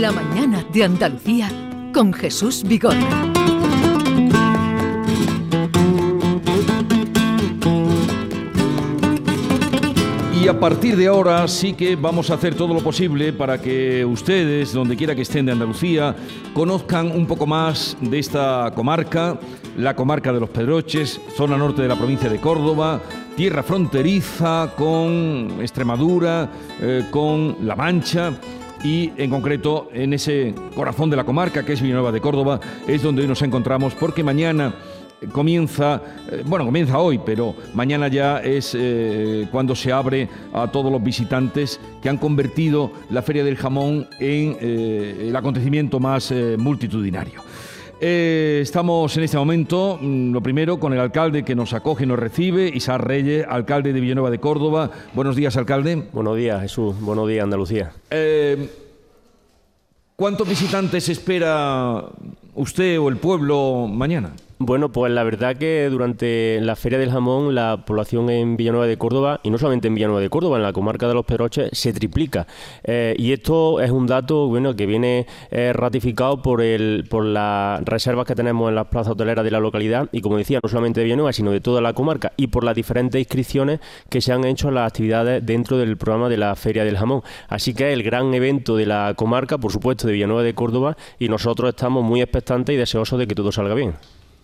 La mañana de Andalucía con Jesús Vigorra. Y a partir de ahora sí que vamos a hacer todo lo posible para que ustedes, donde quiera que estén de Andalucía, conozcan un poco más de esta comarca, la comarca de los Pedroches, zona norte de la provincia de Córdoba, tierra fronteriza con Extremadura, eh, con La Mancha y en concreto en ese corazón de la comarca que es Villanueva de Córdoba, es donde hoy nos encontramos porque mañana comienza, eh, bueno, comienza hoy, pero mañana ya es eh, cuando se abre a todos los visitantes que han convertido la Feria del Jamón en eh, el acontecimiento más multitudinario. Estamos en este momento, mm, lo primero, con el alcalde que nos acoge y nos recibe, Isar Reyes, alcalde de Villanueva de Córdoba. Buenos días, alcalde. Buenos días, Jesús. Buenos días, Andalucía. ¿Cuántos visitantes espera usted o el pueblo mañana? Bueno, pues la verdad que durante la Feria del Jamón la población en Villanueva de Córdoba, y no solamente en Villanueva de Córdoba, en la comarca de los Peroches, se triplica. Eh, y esto es un dato bueno que viene eh, ratificado por, el, por las reservas que tenemos en las plazas hoteleras de la localidad, y como decía, no solamente de Villanueva, sino de toda la comarca, y por las diferentes inscripciones que se han hecho en las actividades dentro del programa de la Feria del Jamón. Así que es el gran evento de la comarca, por supuesto, de Villanueva de Córdoba, y nosotros estamos muy expectantes y deseosos de que todo salga bien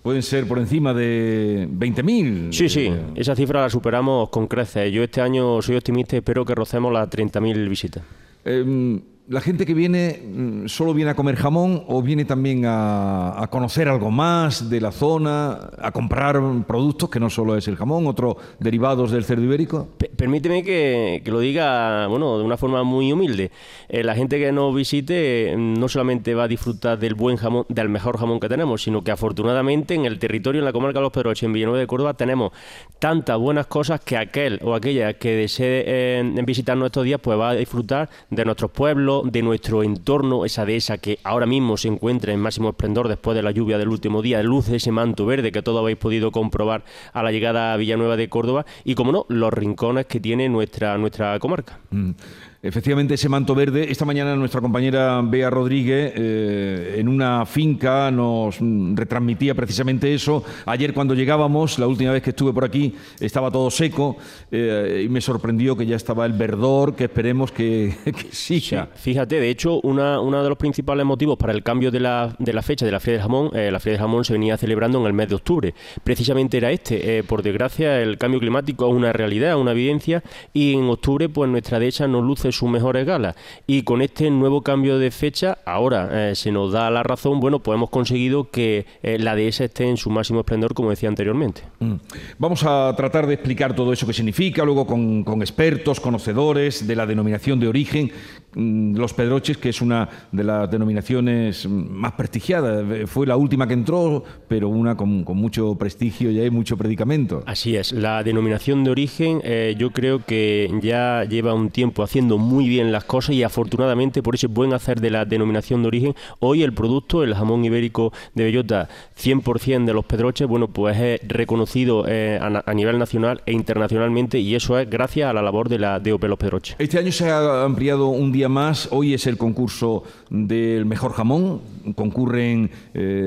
pueden ser por encima de 20.000. Sí, sí, esa cifra la superamos con creces. Yo este año soy optimista y espero que rocemos las 30.000 visitas. Em, ¿La gente que viene mm, solo viene a comer jamón o viene también a, conocer algo más de la zona, a comprar productos que no solo es el jamón, otros derivados del cerdo ibérico? permíteme que, lo diga bueno, de una forma muy humilde. Eh, la gente que nos visite mm, no solamente va a disfrutar del buen jamón, del mejor jamón que tenemos, sino que afortunadamente en el territorio, en la comarca de Los Pedroches, en Villanueva de Córdoba, tenemos tantas buenas cosas que aquel o aquella que desee eh, visitarnos estos días, pues va a disfrutar de nuestros pueblos de nuestro entorno, esa dehesa que ahora mismo se encuentra en máximo esplendor después de la lluvia del último día, luce ese manto verde que todos habéis podido comprobar a la llegada a Villanueva de Córdoba y, como no, los rincones que tiene nuestra, nuestra comarca. Mm. Efectivamente, ese manto verde. Esta mañana nuestra compañera Bea Rodríguez eh, en una finca nos retransmitía precisamente eso. Ayer cuando llegábamos, la última vez que estuve por aquí, estaba todo seco eh, y me sorprendió que ya estaba el verdor, que esperemos que, siga. fíjate, de hecho, uno de los principales motivos para el cambio de la, de la fecha de la Feria del Jamón, eh, la Feria del Jamón se venía celebrando en el mes de octubre. Precisamente era este. por desgracia, el cambio climático es una realidad, una evidencia, y en octubre, pues nuestra dehesa nos luce sus mejores galas. Y con este nuevo cambio de fecha, ahora eh, se nos da la razón, bueno, pues hemos conseguido que eh, la DS esté en su máximo esplendor, como decía anteriormente. Mm. Vamos a tratar de explicar todo eso que significa, luego con, con expertos, conocedores de la denominación de origen, Los Pedroches, que es una de las denominaciones más prestigiadas. Eh, fue la última que entró, pero una con, mucho prestigio y hay mucho predicamento. Así es, la denominación de origen eh, yo creo que ya lleva un tiempo haciendo muy bien las cosas y afortunadamente por ese buen hacer de la denominación de origen, hoy el producto, el jamón ibérico de bellota 100% de Los Pedroches, bueno, pues es reconocido eh, a, nivel nacional e internacionalmente y eso es gracias a la labor de la DOP Los Pedroches. Este año se ha ampliado un más. Hoy es el concurso del mejor jamón. Concurren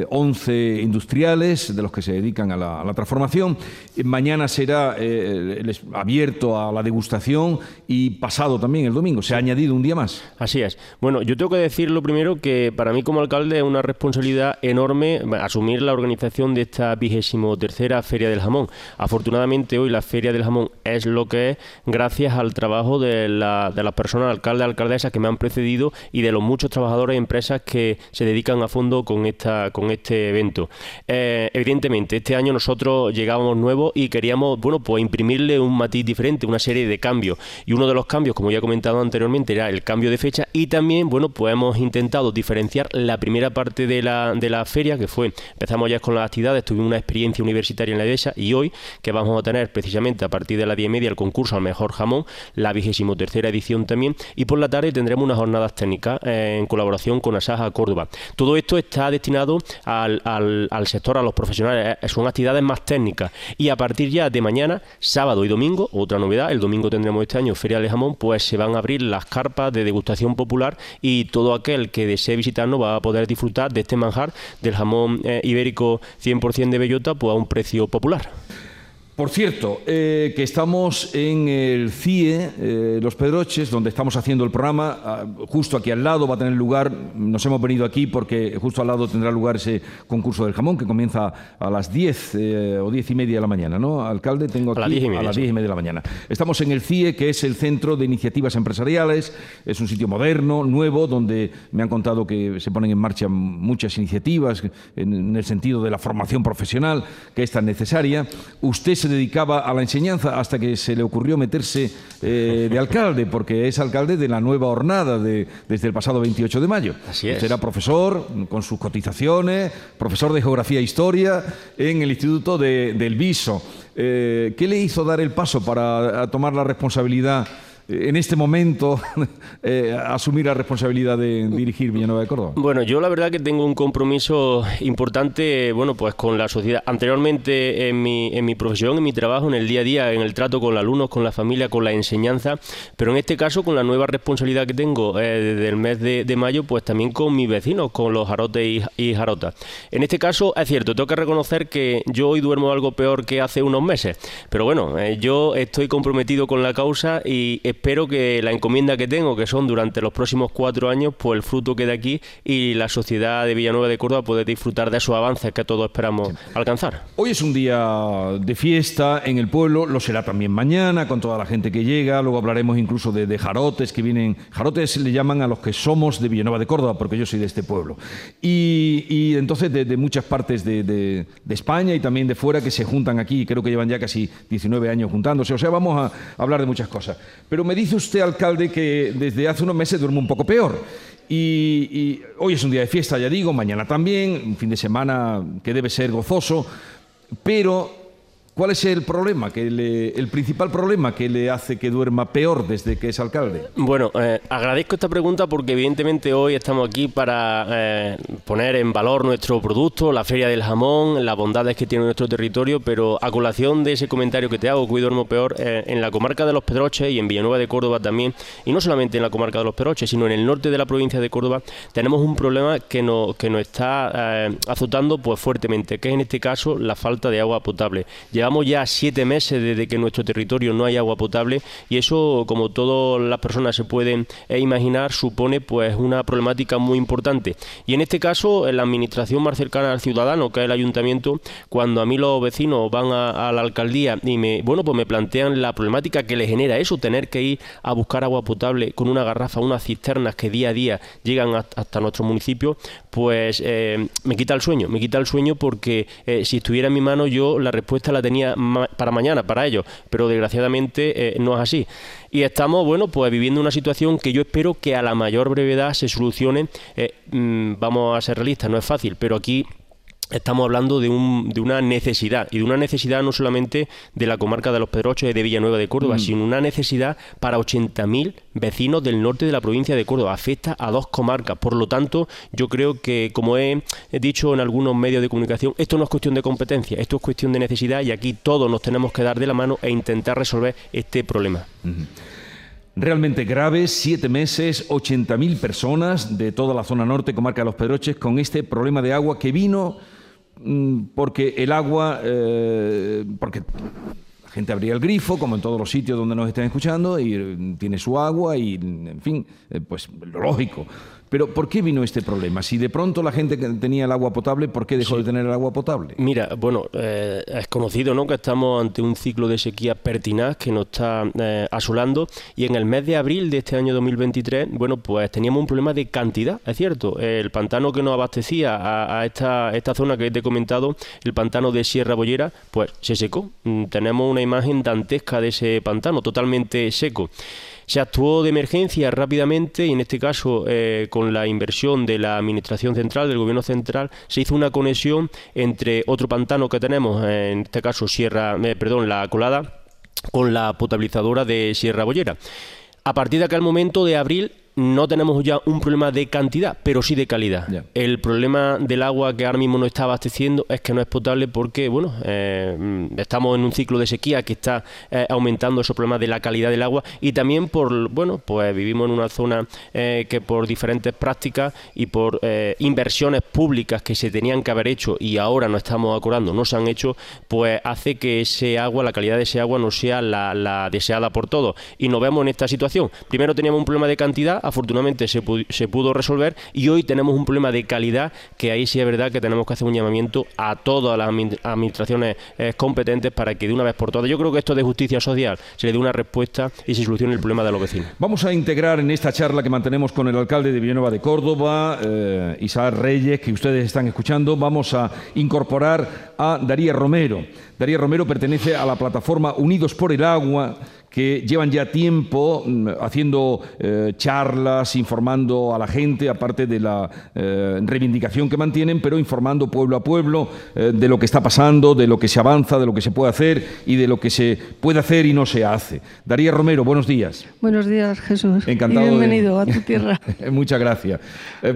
11 eh, industriales de los que se dedican a la, transformación. Mañana será eh, abierto a la degustación y pasado también el domingo. Se ha añadido un día más. Así es. Bueno, yo tengo que decir lo primero que para mí como alcalde es una responsabilidad enorme asumir la organización de esta vigésimo tercera Feria del Jamón. Afortunadamente hoy la Feria del Jamón es lo que es gracias al trabajo de, la, de las personas, alcaldes, que me han precedido y de los muchos trabajadores y empresas que se dedican a fondo con, esta, con este evento. Eh, evidentemente, este año nosotros llegábamos nuevos y queríamos, bueno, pues imprimirle un matiz diferente, una serie de cambios. Y uno de los cambios, como ya he comentado anteriormente, era el cambio de fecha y también, bueno, pues hemos intentado diferenciar la primera parte de la, de la feria, que fue, empezamos ya con las actividades, tuvimos una experiencia universitaria en la EDESA y hoy, que vamos a tener precisamente a partir de las 10 y media el concurso al mejor jamón, la vigésimo tercera edición también, y por la tarde tendremos unas jornadas técnicas eh, en colaboración con Asaja Córdoba. Todo esto está destinado al, al, sector, a los profesionales, eh, son actividades más técnicas y a partir ya de mañana, sábado y domingo, otra novedad, el domingo tendremos este año Feria de Jamón, pues se van a abrir las carpas de degustación popular y todo aquel que desee visitarnos va a poder disfrutar de este manjar del jamón eh, ibérico 100% de bellota pues a un precio popular. Por cierto, eh, que estamos en el CIE, eh, Los Pedroches, donde estamos haciendo el programa, ah, justo aquí al lado va a tener lugar, nos hemos venido aquí porque justo al lado tendrá lugar ese concurso del jamón que comienza a las 10 eh, o 10 y media de la mañana, ¿no? Alcalde, tengo aquí a las 10 y media, a las 10 y media de la mañana. Estamos en el CIE, que es el Centro de Iniciativas Empresariales, es un sitio moderno, nuevo, donde me han contado que se ponen en marcha muchas iniciativas en, el sentido de la formación profesional que es tan necesaria. Usted se dedicaba a la enseñanza hasta que se le ocurrió meterse eh, de alcalde, porque es alcalde de la nueva hornada de, desde el pasado 28 de mayo. Así es. Usted era profesor con sus cotizaciones, profesor de Geografía e Historia en el Instituto de, del Viso. Eh, ¿Qué le hizo dar el paso para tomar la responsabilidad? En este momento eh, asumir la responsabilidad de dirigir Villanueva de Córdoba? Bueno, yo la verdad que tengo un compromiso importante, bueno, pues con la sociedad. Anteriormente en mi, en mi profesión, en mi trabajo, en el día a día, en el trato con los alumnos, con la familia, con la enseñanza, pero en este caso con la nueva responsabilidad que tengo eh, desde el mes de, mayo, pues también con mis vecinos, con los jarotes y, jarotas. En este caso, es cierto, tengo que reconocer que yo hoy duermo algo peor que hace unos meses, pero bueno, eh, yo estoy comprometido con la causa y espero que la encomienda que tengo, que son durante los próximos cuatro años, pues el fruto quede aquí y la sociedad de Villanueva de Córdoba puede disfrutar de esos avances que todos esperamos alcanzar. Hoy es un día de fiesta en el pueblo, lo será también mañana con toda la gente que llega, luego hablaremos incluso de, jarotes que vienen, jarotes le llaman a los que somos de Villanueva de Córdoba, porque yo soy de este pueblo. Y, entonces de, muchas partes de, de, España y también de fuera que se juntan aquí, creo que llevan ya casi 19 años juntándose, o sea, vamos a hablar de muchas cosas. Pero me dice usted, alcalde, que desde hace unos meses duerme un poco peor. Y, hoy es un día de fiesta, ya digo, mañana también, un fin de semana que debe ser gozoso, pero ¿Cuál es el problema, que el principal problema que le hace que duerma peor desde que es alcalde? Bueno, eh, agradezco esta pregunta porque evidentemente hoy estamos aquí para eh, poner en valor nuestro producto, la feria del jamón, las bondades que tiene nuestro territorio, pero a colación de ese comentario que te hago, que hoy duermo peor, eh, en la comarca de Los Pedroches y en Villanueva de Córdoba también, y no solamente en la comarca de Los Pedroches, sino en el norte de la provincia de Córdoba, tenemos un problema que nos, que nos está azotando pues fuertemente, que es en este caso la falta de agua potable. Llevamos ya siete meses desde que en nuestro territorio no hay agua potable y eso, como todas las personas se pueden eh, imaginar, supone pues una problemática muy importante. Y en este caso, en la administración más cercana al ciudadano, que es el ayuntamiento, cuando a mí los vecinos van a, la alcaldía y me, bueno, pues me plantean la problemática que le genera eso, tener que ir a buscar agua potable con una garrafa, unas cisternas que día a día llegan hasta nuestro municipio, pues eh, me quita el sueño, me quita el sueño porque eh, si estuviera en mi mano yo la respuesta la tenía para mañana, para ellos, pero desgraciadamente eh, no es así. Y estamos, bueno, pues viviendo una situación que yo espero que a la mayor brevedad se solucione. Mm, vamos a ser realistas, no es fácil, pero aquí estamos hablando de, un, de, una necesidad, y de una necesidad no solamente de la comarca de Los Pedroches y de Villanueva de Córdoba, mm. sino una necesidad para 80.000 vecinos del norte de la provincia de Córdoba. Afecta a dos comarcas. Por lo tanto, yo creo que, como he dicho en algunos medios de comunicación, esto no es cuestión de competencia, esto es cuestión de necesidad y aquí todos nos tenemos que dar de la mano e intentar resolver este problema. Realmente grave, siete meses, 80.000 personas de toda la zona norte, comarca de Los Pedroches, con este problema de agua que vino porque el agua, eh, porque la gente abría el grifo, como en todos los sitios donde nos estén escuchando, y eh, tiene su agua y, en fin, eh, pues lo lógico. Pero ¿por qué vino este problema? Si de pronto la gente tenía el agua potable, ¿por qué dejó de tener el agua potable? Mira, bueno, eh, es conocido ¿no? que estamos ante un ciclo de sequía pertinaz que nos está eh, asolando y en el mes de abril de este año 2023, bueno, pues teníamos un problema de cantidad, es cierto. El pantano que nos abastecía a, esta, esta zona que te he comentado, el pantano de Sierra Bollera, pues se secó. Mm, tenemos una imagen dantesca de ese pantano, totalmente seco. Se actuó de emergencia rápidamente y en este caso eh, con la inversión de la Administración Central, del Gobierno Central, se hizo una conexión entre otro pantano que tenemos, en este caso Sierra, eh, perdón, la colada, con la potabilizadora de Sierra Bollera. A partir de aquel momento de abril no tenemos ya un problema de cantidad, pero sí de calidad. El problema del agua que ahora mismo no está abasteciendo es que no es potable porque, bueno, eh, estamos en un ciclo de sequía que está eh, aumentando esos problemas de la calidad del agua y también por, bueno, pues vivimos en una zona eh, que por diferentes prácticas y por inversiones públicas que se tenían que haber hecho y ahora no estamos acordando, no se han hecho, pues hace que ese agua, la calidad de ese agua no sea la, la deseada por todos. Y nos vemos en esta situación. Primero teníamos un problema de cantidad, afortunadamente se, se pudo resolver y hoy tenemos un problema de calidad que ahí sí es verdad que tenemos que hacer un llamamiento a todas las administraciones eh, competentes para que de una vez por todas, yo creo que esto de justicia social se le dé una respuesta y se solucione el problema de los vecinos. Vamos a integrar en esta charla que mantenemos con el alcalde de Villanueva de Córdoba, eh, Isaac Reyes, que ustedes están escuchando, vamos a incorporar a Daría Romero. Daría Romero pertenece a la plataforma Unidos por el Agua que llevan ya tiempo mm, haciendo eh, charlas, informando a la gente, aparte de la eh, reivindicación que mantienen, pero informando pueblo a pueblo eh, de lo que está pasando, de lo que se avanza, de lo que se puede hacer y de lo que se puede hacer y no se hace. Daría Romero, buenos días. Buenos días, Jesús. Encantado. bienvenido a tu tierra. Muchas gracias.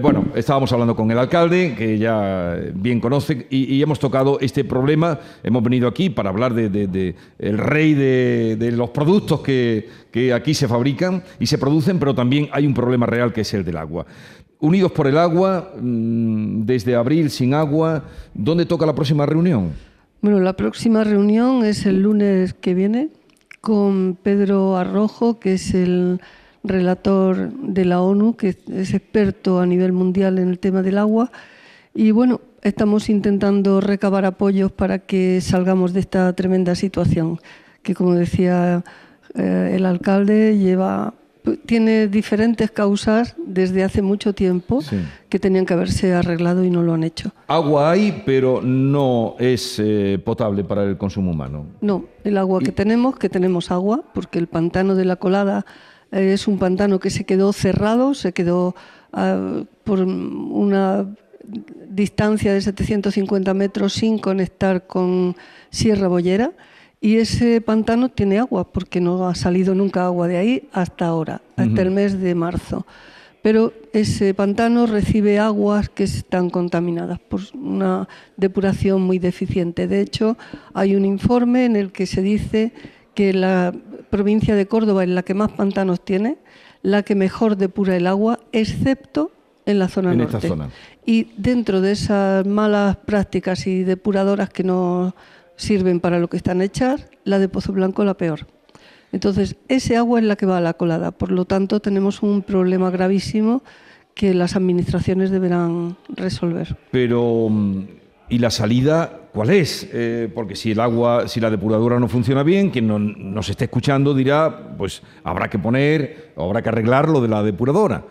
bueno, estábamos hablando con el alcalde, que ya bien conoce, y, hemos tocado este problema. Hemos venido aquí para hablar de, el rey de los productos que, aquí se fabrican y se producen, pero también hay un problema real que es el del agua. Unidos por el agua, mm, desde abril sin agua, ¿dónde toca la próxima reunión? Bueno, la próxima reunión es el lunes que viene con Pedro Arrojo, que es el relator de la ONU, que es experto a nivel mundial en el tema del agua. Y bueno, estamos intentando recabar apoyos para que salgamos de esta tremenda situación, que como decía eh, el alcalde lleva tiene diferentes causas desde hace mucho tiempo que tenían que haberse arreglado y no lo han hecho. Agua hay, pero no es eh, potable para el consumo humano. No, el agua que tenemos, que tenemos agua, porque el pantano de la colada eh, es un pantano que se quedó cerrado, se quedó ah, por una distancia de 750 metros sin conectar con Sierra Bollera y ese pantano tiene agua, porque no ha salido nunca agua de ahí hasta ahora, hasta el mes de marzo. Pero ese pantano recibe aguas que están contaminadas por una depuración muy deficiente. De hecho, hay un informe en el que se dice que la provincia de Córdoba es la que más pantanos tiene, la que mejor depura el agua, excepto en la zona norte. Y dentro de esas malas prácticas y depuradoras que no sirven para lo que están hechas, la de Pozo Blanco la peor. Entonces, ese agua es la que va a la colada. Por lo tanto, tenemos un problema gravísimo que las administraciones deberán resolver. Pero, mm, ¿y la salida cuál es? Eh, porque si el agua, si la depuradora no funciona bien, quien no, nos esté escuchando dirá, pues habrá que poner, habrá que arreglar lo de la depuradora.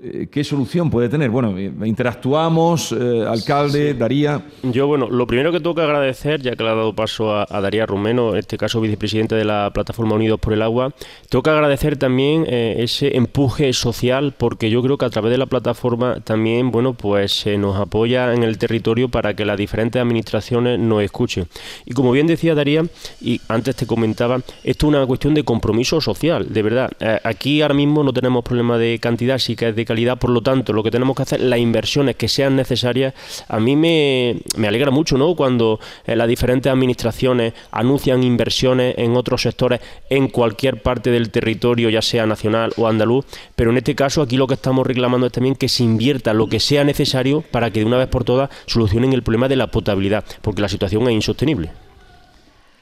Eh, ¿Qué solución puede tener? Bueno, eh, interactuamos, eh, alcalde, Daría. Yo, bueno, lo primero que tengo que agradecer, ya que le ha dado paso a, Daría Rumeno, en este caso vicepresidente de la plataforma Unidos por el Agua, tengo que agradecer también ese empuje social, porque yo creo que a través de la plataforma también, bueno, pues se nos apoya en el territorio para que las diferentes administraciones nos escuchen. Y como bien decía Daría, y antes te comentaba, esto es una cuestión de compromiso social, de verdad. aquí ahora mismo no tenemos problema de cantidad, sí que es de calidad, por lo tanto, lo que tenemos que hacer, las inversiones que sean necesarias, a mí me, alegra mucho, ¿no? Cuando eh, las diferentes administraciones anuncian inversiones en otros sectores en cualquier parte del territorio, ya sea nacional o andaluz, pero en este caso aquí lo que estamos reclamando es también que se invierta lo que sea necesario para que de una vez por todas solucionen el problema de la potabilidad, porque la situación es insostenible.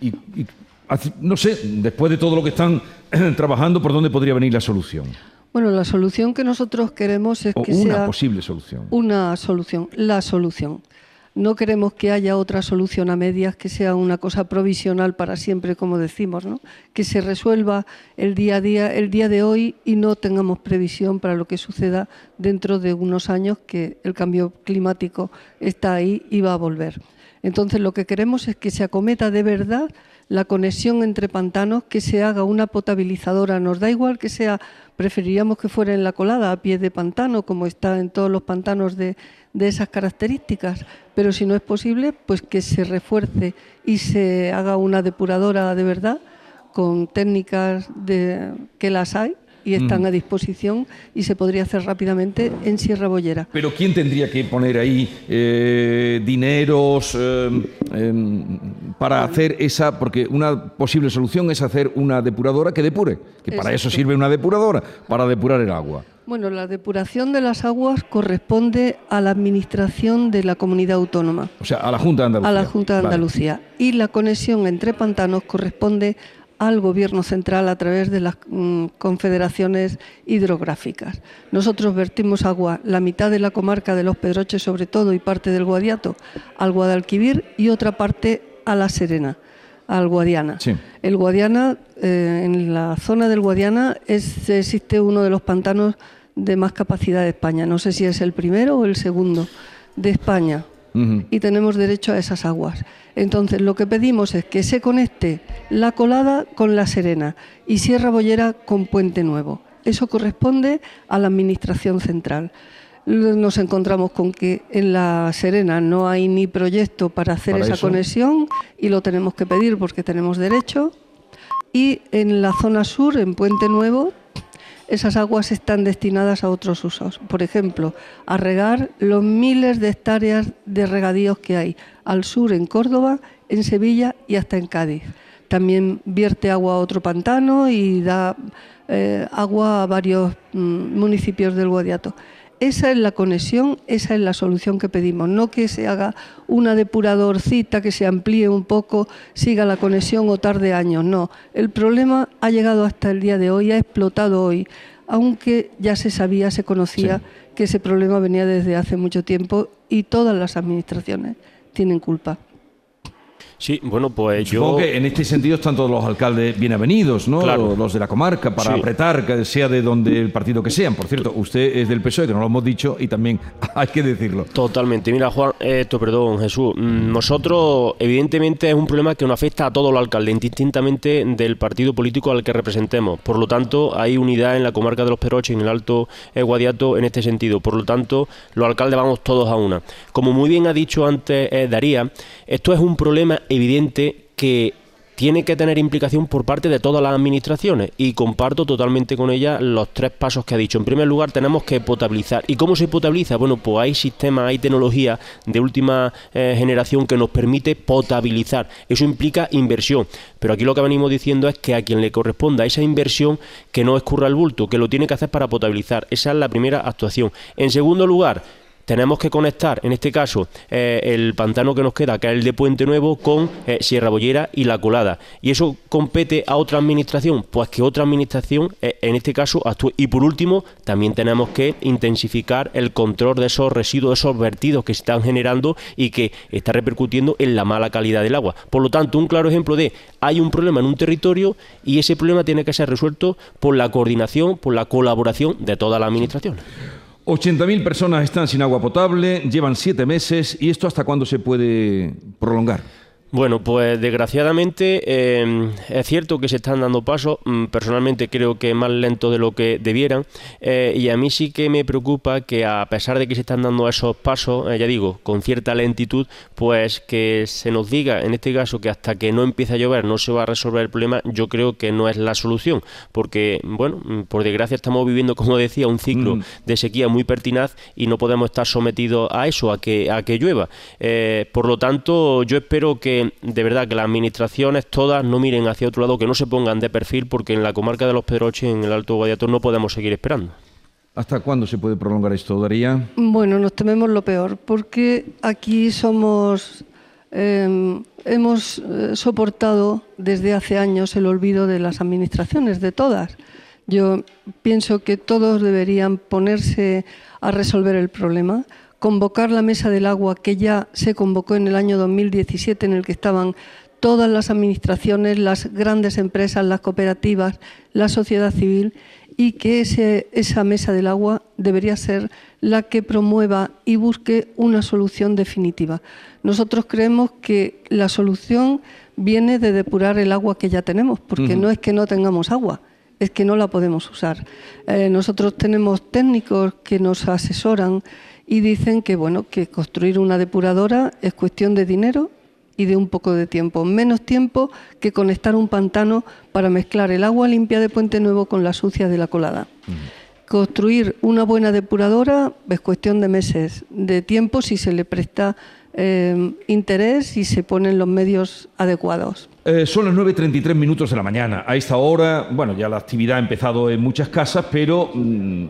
y no sé, después de todo lo que están trabajando, ¿por dónde podría venir la solución? Bueno, la solución que nosotros queremos es que una sea posible solución. Una solución, la solución. No queremos que haya otra solución a medias, que sea una cosa provisional para siempre, como decimos, ¿no? Que se resuelva el día a día, el día de hoy y no tengamos previsión para lo que suceda dentro de unos años, que el cambio climático está ahí y va a volver. Entonces, lo que queremos es que se acometa de verdad la conexión entre pantanos, que se haga una potabilizadora. Nos da igual que sea, preferiríamos que fuera en la colada, a pie de pantano, como está en todos los pantanos de, esas características, pero si no es posible, pues que se refuerce y se haga una depuradora de verdad con técnicas de, que las hay y están a disposición y se podría hacer rápidamente en Sierra Bollera. Pero ¿quién tendría que poner ahí eh, dineros eh, em, para hacer esa? Porque una posible solución es hacer una depuradora que depure, que para eso sirve una depuradora, para depurar el agua. Bueno, la depuración de las aguas corresponde a la administración de la comunidad autónoma. O sea, a la Junta de Andalucía. A la Junta de Andalucía. Y la conexión entre pantanos corresponde al Gobierno central a través de las mm, confederaciones hidrográficas. Nosotros vertimos agua, la mitad de la comarca de los Pedroches sobre todo y parte del Guadiato al Guadalquivir y otra parte a La Serena al Guadiana. El Guadiana, eh, en la zona del Guadiana es, existe uno de los pantanos de más capacidad de España. No sé si es el primero o el segundo de España. Y tenemos derecho a esas aguas. Entonces, lo que pedimos es que se conecte la colada con la Serena y Sierra Bollera con Puente Nuevo. Eso corresponde a la Administración Central nos encontramos con que en La Serena no hay ni proyecto para hacer esa conexión y lo tenemos que pedir porque tenemos derecho. Y en la zona sur, en Puente Nuevo, esas aguas están destinadas a otros usos. Por ejemplo, a regar los miles de hectáreas de regadíos que hay al sur en Córdoba, en Sevilla y hasta en Cádiz. También vierte agua a otro pantano y da eh, agua a varios mm, municipios del Guadiato. Esa es la conexión, esa es la solución que pedimos, no que se haga una depuradorcita, que se amplíe un poco, siga la conexión o tarde años, no. El problema ha llegado hasta el día de hoy, ha explotado hoy, aunque ya se sabía, se conocía que ese problema venía desde hace mucho tiempo y todas las administraciones tienen culpa. Sí, bueno, pues Supongo que en este sentido están todos los alcaldes bien avenidos, ¿no? Los de la comarca, para apretar, que sea de donde el partido que sean. Por cierto, usted es del PSOE, que no lo hemos dicho, y también hay que decirlo. Totalmente. Mira, Juan, esto, perdón, Jesús. Mm, nosotros, evidentemente, es un problema que nos afecta a todos los alcaldes, indistintamente del partido político al que representemos. Por lo tanto, hay unidad en la comarca de los Peroches, en el Alto Guadiato, en este sentido. Por lo tanto, los alcaldes vamos todos a una. Como muy bien ha dicho antes eh, Daría, esto es un problema evidente que tiene que tener implicación por parte de todas las administraciones y comparto totalmente con ella los tres pasos que ha dicho. En primer lugar, tenemos que potabilizar. ¿Y cómo se potabiliza? Bueno, pues hay sistemas, hay tecnología de última eh, generación que nos permite potabilizar. Eso implica inversión. Pero aquí lo que venimos diciendo es que a quien le corresponda esa inversión, que no escurra el bulto, que lo tiene que hacer para potabilizar. Esa es la primera actuación. En segundo lugar, tenemos que conectar, en este caso, eh, el pantano que nos queda, que es el de Puente Nuevo, con eh, Sierra Bollera y La Colada. ¿Y eso compete a otra administración? Pues que otra administración, eh, en este caso, actúe. Y por último, también tenemos que intensificar el control de esos residuos, esos vertidos que se están generando y que está repercutiendo en la mala calidad del agua. Por lo tanto, un claro ejemplo de hay un problema en un territorio y ese problema tiene que ser resuelto por la coordinación, por la colaboración de todas las administraciones. 80.000 personas están sin agua potable, llevan siete meses y esto hasta cuándo se puede prolongar. Bueno, pues desgraciadamente em, es cierto que se están dando pasos, mm, personalmente creo que más lento de lo que debieran, eh, y a mí sí que me preocupa que a pesar de que se están dando esos pasos, eh, ya digo, con cierta lentitud, pues que se nos diga, en este caso, que hasta que no empiece a llover no se va a resolver el problema, yo creo que no es la solución, porque, bueno, mm, por desgracia estamos viviendo, como decía, un ciclo mm. de sequía muy pertinaz y no podemos estar sometidos a eso, a que, a que llueva. Eh, por lo tanto, yo espero que de verdad que las administraciones todas no miren hacia otro lado, que no se pongan de perfil, porque en la comarca de los Pedroches, en el Alto Guadiato, no podemos seguir esperando. ¿Hasta cuándo se puede prolongar esto, Daría? Bueno, nos tememos lo peor, porque aquí somos, em, hemos eh, soportado desde hace años el olvido de las administraciones, de todas. Yo pienso que todos deberían ponerse a resolver el problema convocar la Mesa del Agua que ya se convocó en el año 2017 en el que estaban todas las administraciones, las grandes empresas, las cooperativas, la sociedad civil y que esa Mesa del Agua debería ser la que promueva y busque una solución definitiva. Nosotros creemos que la solución viene de depurar el agua que ya tenemos, porque no es que no tengamos agua, es que no la podemos usar. Eh, nosotros tenemos técnicos que nos asesoran y dicen que bueno que construir una depuradora es cuestión de dinero y de un poco de tiempo. Menos tiempo que conectar un pantano para mezclar el agua limpia de Puente Nuevo con la sucia de la colada. Construir una buena depuradora es cuestión de meses, de tiempo si se le presta eh, interés y se ponen los medios adecuados. Eh, son las 9.33 minutos de la mañana. A esta hora, bueno, ya la actividad ha empezado en muchas casas, pero mm,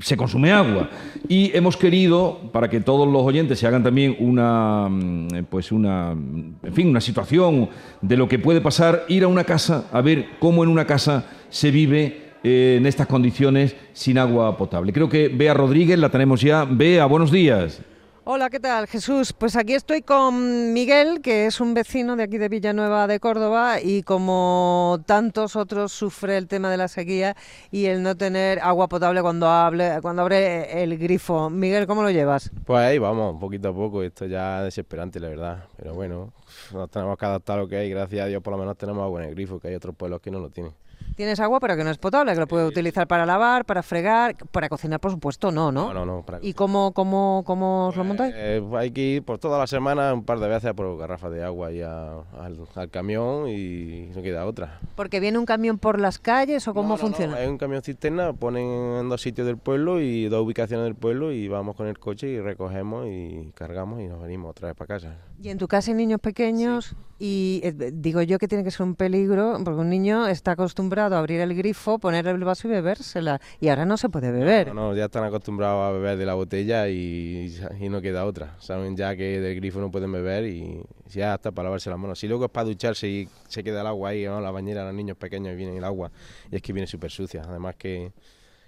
se consume agua. Y hemos querido, para que todos los oyentes se hagan también una, mm, pues una, en fin, una situación de lo que puede pasar, ir a una casa a ver cómo en una casa se vive eh, en estas condiciones sin agua potable. Creo que Bea Rodríguez la tenemos ya. Bea, buenos días. Hola, ¿qué tal, Jesús? Pues aquí estoy con Miguel, que es un vecino de aquí de Villanueva de Córdoba y como tantos otros sufre el tema de la sequía y el no tener agua potable cuando hable, cuando abre el grifo. Miguel, ¿cómo lo llevas? Pues ahí vamos, poquito a poco. Esto ya es desesperante, la verdad. Pero bueno, nos tenemos que adaptar a lo que hay. Gracias a Dios, por lo menos tenemos agua en el grifo, que hay otros pueblos que no lo tienen. Tienes agua, pero que no es potable, que lo puedes utilizar para lavar, para fregar, para cocinar, por supuesto, no, ¿no? No, no, no. Para ¿Y cómo, cómo, cómo os lo montáis? Eh, hay que ir por toda la semana un par de veces por garrafas de agua y a- al, al camión y no queda otra. Porque viene un camión por las calles o cómo No, no, no, funciona. Es un camión cisterna, ponen en dos sitios del pueblo y dos ubicaciones del pueblo y vamos con el coche y recogemos y cargamos y nos venimos otra vez para casa. Y en tu casa hay niños pequeños y eh, digo yo que tiene que ser un peligro porque un niño está acostumbrado a abrir el grifo, poner el vaso y bebérsela y ahora no se puede beber. No, no, ya están acostumbrados a beber de la botella y, y no queda otra. Saben ya que del grifo no pueden beber y ya hasta para lavarse las manos. Si luego es para ducharse y se queda el agua ahí, ¿no? la bañera, los niños pequeños y viene el agua y es que viene súper sucia. Además que,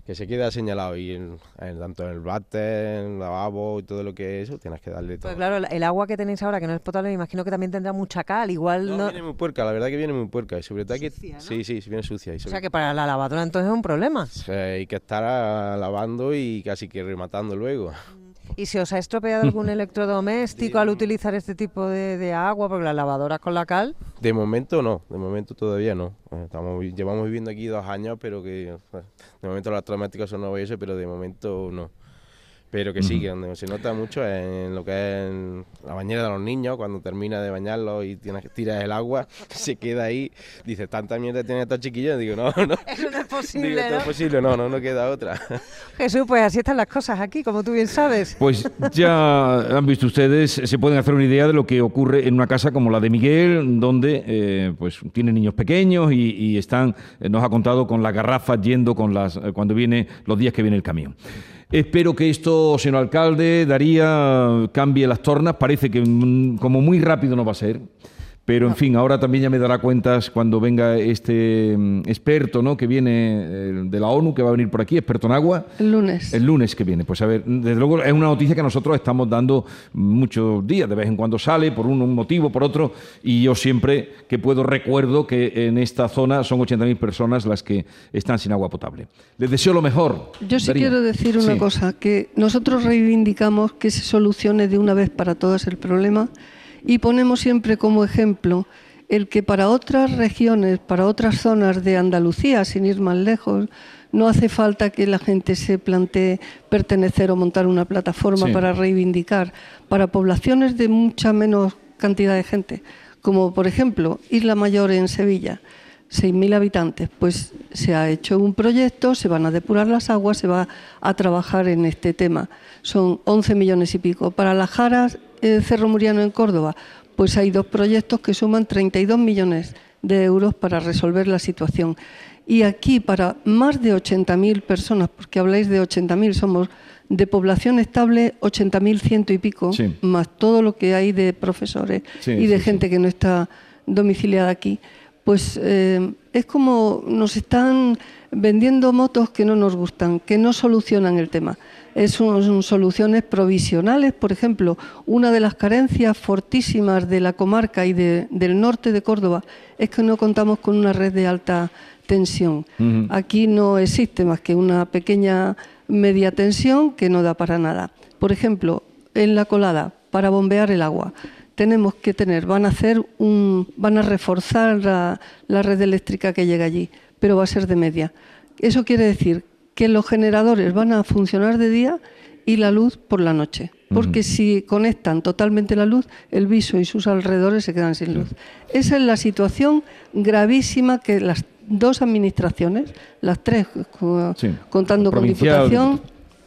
que se queda señalado y en, en- tanto en el váter, en el lavabo y todo lo que es eso, tienes que darle todo. Pues claro, el- agua que tenéis ahora que no es potable, me imagino que también tendrá mucha cal, igual No, no... viene muy puerca, la verdad que viene muy puerca y sobre todo. Sucia, ¿no? Sí, sí, sí, viene sucia. Y O sobre- sea que para la lavadora entonces es un problema. o sea, hay que estar lavando y casi que rematando luego. ¿Y si os ha estropeado algún electrodoméstico al utilizar este tipo de, de agua? Porque las lavadoras con la cal... De momento no, de momento todavía no. Eh, Estamos, llevamos viviendo aquí dos años, pero que de momento los electrodomésticos son eso, pero de momento no. Pero que sí, que donde se nota mucho es en lo que es en la bañera de los niños, cuando termina de bañarlos y tienes que tirar el agua, se queda ahí, dice, tanta mierda tienen estos chiquillos, digo, no, no. Eso no es Digo, posible, es ¿no? posible, no, no, no queda otra. Jesús, pues así están las cosas aquí, como tú bien sabes. Pues ya han visto ustedes, se pueden hacer una idea de lo que ocurre en una casa como la de Miguel, donde eh, pues tiene niños pequeños y, y están, eh, nos ha contado con las garrafas yendo con las eh, cuando viene los días que viene el camión. Espero que esto, señor alcalde, Daría, cambie las tornas. Parece que mm, como muy rápido no va a ser. Pero, en fin, ahora también ya me dará cuentas cuando venga este mm, experto ¿no? que viene eh, de la ONU, que va a venir por aquí, experto en agua. El lunes. El lunes que viene. Pues a ver, desde luego es una noticia que nosotros estamos dando muchos días, de vez en cuando sale, por un motivo, por otro, y yo siempre que puedo recuerdo que en esta zona son 80.000 personas las que están sin agua potable. Les deseo lo mejor. Yo sí Darío. quiero decir una Sí. cosa, que nosotros reivindicamos que se solucione de una vez para todas el problema y ponemos siempre como ejemplo el que para otras regiones, para otras zonas de Andalucía, sin ir más lejos, no hace falta que la gente se plantee pertenecer o montar una plataforma Sí. para reivindicar. Para poblaciones de mucha menos cantidad de gente, como por ejemplo Isla Mayor en Sevilla, 6.000 habitantes, pues se ha hecho un proyecto, se van a depurar las aguas, se va a trabajar en este tema. Son 11 millones y pico. Para las Jaras, eh, Cerro Muriano en Córdoba, pues hay dos proyectos que suman 32 millones de euros para resolver la situación. Y aquí, para más de 80.000 personas, porque habláis de 80.000, somos de población estable 80.000 ciento y pico, Sí. más todo lo que hay de profesores Sí, y de sí, gente que no está domiciliada aquí, pues eh, es como nos están vendiendo motos que no nos gustan, que no solucionan el tema. Es un- son soluciones provisionales, por ejemplo, una de las carencias fortísimas de la comarca y de- del norte de Córdoba es que no contamos con una red de alta tensión. Aquí no existe más que una pequeña media tensión que no da para nada. Por ejemplo, en la colada, para bombear el agua, tenemos que tener, van a hacer un, van a reforzar la, la red eléctrica que llega allí, pero va a ser de media. Eso quiere decir que los generadores van a funcionar de día y la luz por la noche. porque si conectan totalmente la luz, el viso y sus alrededores se quedan sin luz. Esa es la situación gravísima que las dos administraciones, las tres, Sí. contando con Diputación,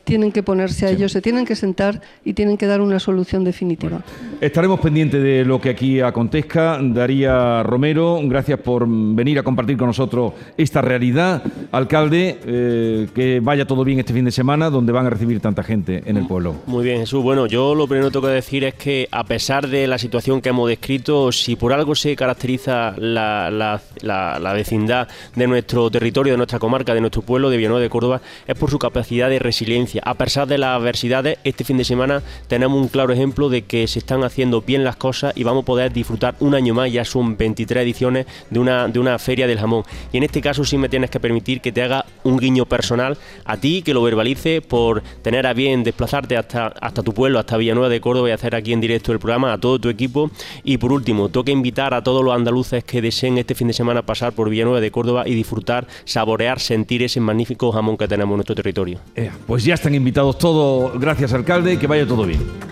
tienen que ponerse a ellos, se tienen que sentar y tienen que dar una solución definitiva. Estaremos pendientes de lo que aquí acontezca. Daría Romero, gracias por venir a compartir con nosotros esta realidad. Alcalde, eh, que vaya todo bien este fin de semana, donde van a recibir tanta gente en el pueblo. Muy bien, Jesús. Bueno, yo lo primero que tengo que decir es que a pesar de la situación que hemos descrito, si por algo se caracteriza la, la- la- la vecindad de nuestro territorio, de nuestra comarca, de nuestro pueblo, de Villanueva de Córdoba, es por su capacidad de resiliencia. A pesar de las adversidades, este fin de semana tenemos un claro ejemplo de que se están haciendo bien las cosas y vamos a poder disfrutar un año más, ya son 23 ediciones de una, de una feria del jamón. Y en este caso sí me tienes que permitir que te haga un guiño personal a ti, que lo verbalice por tener a bien desplazarte hasta, hasta tu pueblo, hasta Villanueva de Córdoba y hacer aquí en directo el programa, a todo tu equipo. Y por último, toca invitar a todos los andaluces que deseen este fin de semana pasar por Villanueva de Córdoba y disfrutar, saborear, sentir ese magnífico jamón que tenemos en nuestro territorio. Eh, pues ya están invitados todos. Gracias, alcalde, que vaya todo bien.